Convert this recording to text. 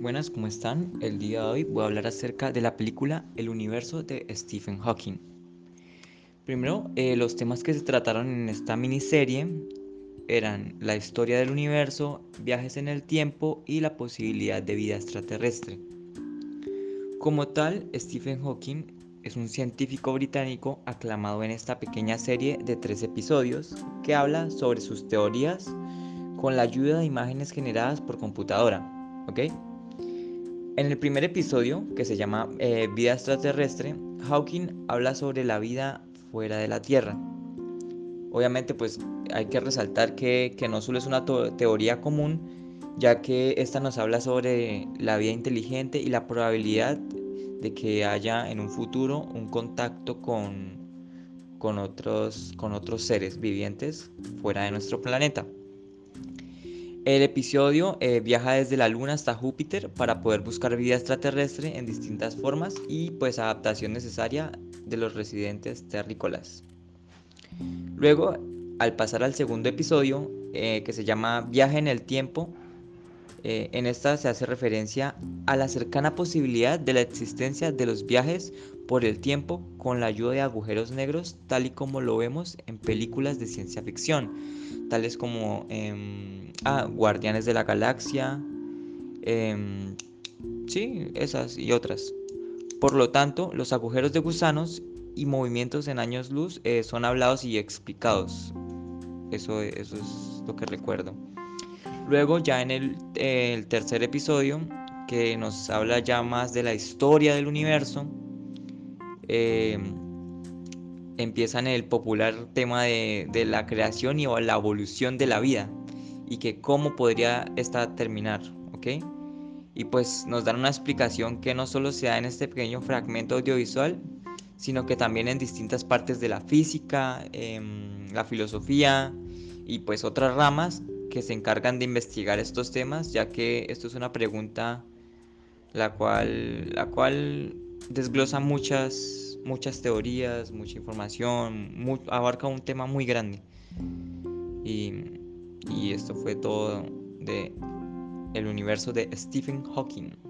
buenas, ¿cómo están? El día de hoy voy a hablar acerca de la película El universo de Stephen Hawking. Primero, eh, los temas que se trataron en esta miniserie eran la historia del universo, viajes en el tiempo y la posibilidad de vida extraterrestre. Como tal, Stephen Hawking es un científico británico aclamado en esta pequeña serie de tres episodios que habla sobre sus teorías con la ayuda de imágenes generadas por computadora. ¿ok? En el primer episodio, que se llama eh, Vida extraterrestre, Hawking habla sobre la vida fuera de la Tierra. Obviamente, pues hay que resaltar que, que no solo es una teoría común, ya que esta nos habla sobre la vida inteligente y la probabilidad de que haya en un futuro un contacto con, con, otros, con otros seres vivientes fuera de nuestro planeta. El episodio eh, viaja desde la Luna hasta Júpiter para poder buscar vida extraterrestre en distintas formas y pues adaptación necesaria de los residentes terrícolas. Luego, al pasar al segundo episodio, eh, que se llama Viaje en el Tiempo, eh, en esta se hace referencia a la cercana posibilidad de la existencia de los viajes por el tiempo con la ayuda de agujeros negros, tal y como lo vemos en películas de ciencia ficción, tales como em, ah, Guardianes de la Galaxia, em, sí, esas y otras. Por lo tanto, los agujeros de gusanos y movimientos en años luz eh, son hablados y explicados. Eso, eso es lo que recuerdo. Luego ya en el, tercer episodio, que nos habla ya más de la historia del universo, eh, empiezan el popular tema de, la creación y la evolución de la vida y que cómo podría esta terminar, ¿ok? Y pues nos dan una explicación que no solo se da en este pequeño fragmento audiovisual, sino que también en distintas partes de la física, em, la filosofía y pues otras ramas que se encargan de investigar estos temas, ya que esto es una pregunta la cual, la cual desglosa muchas, muchas teorías, mucha información, abarca un tema muy grande. Y, y esto fue todo de el universo de Stephen Hawking.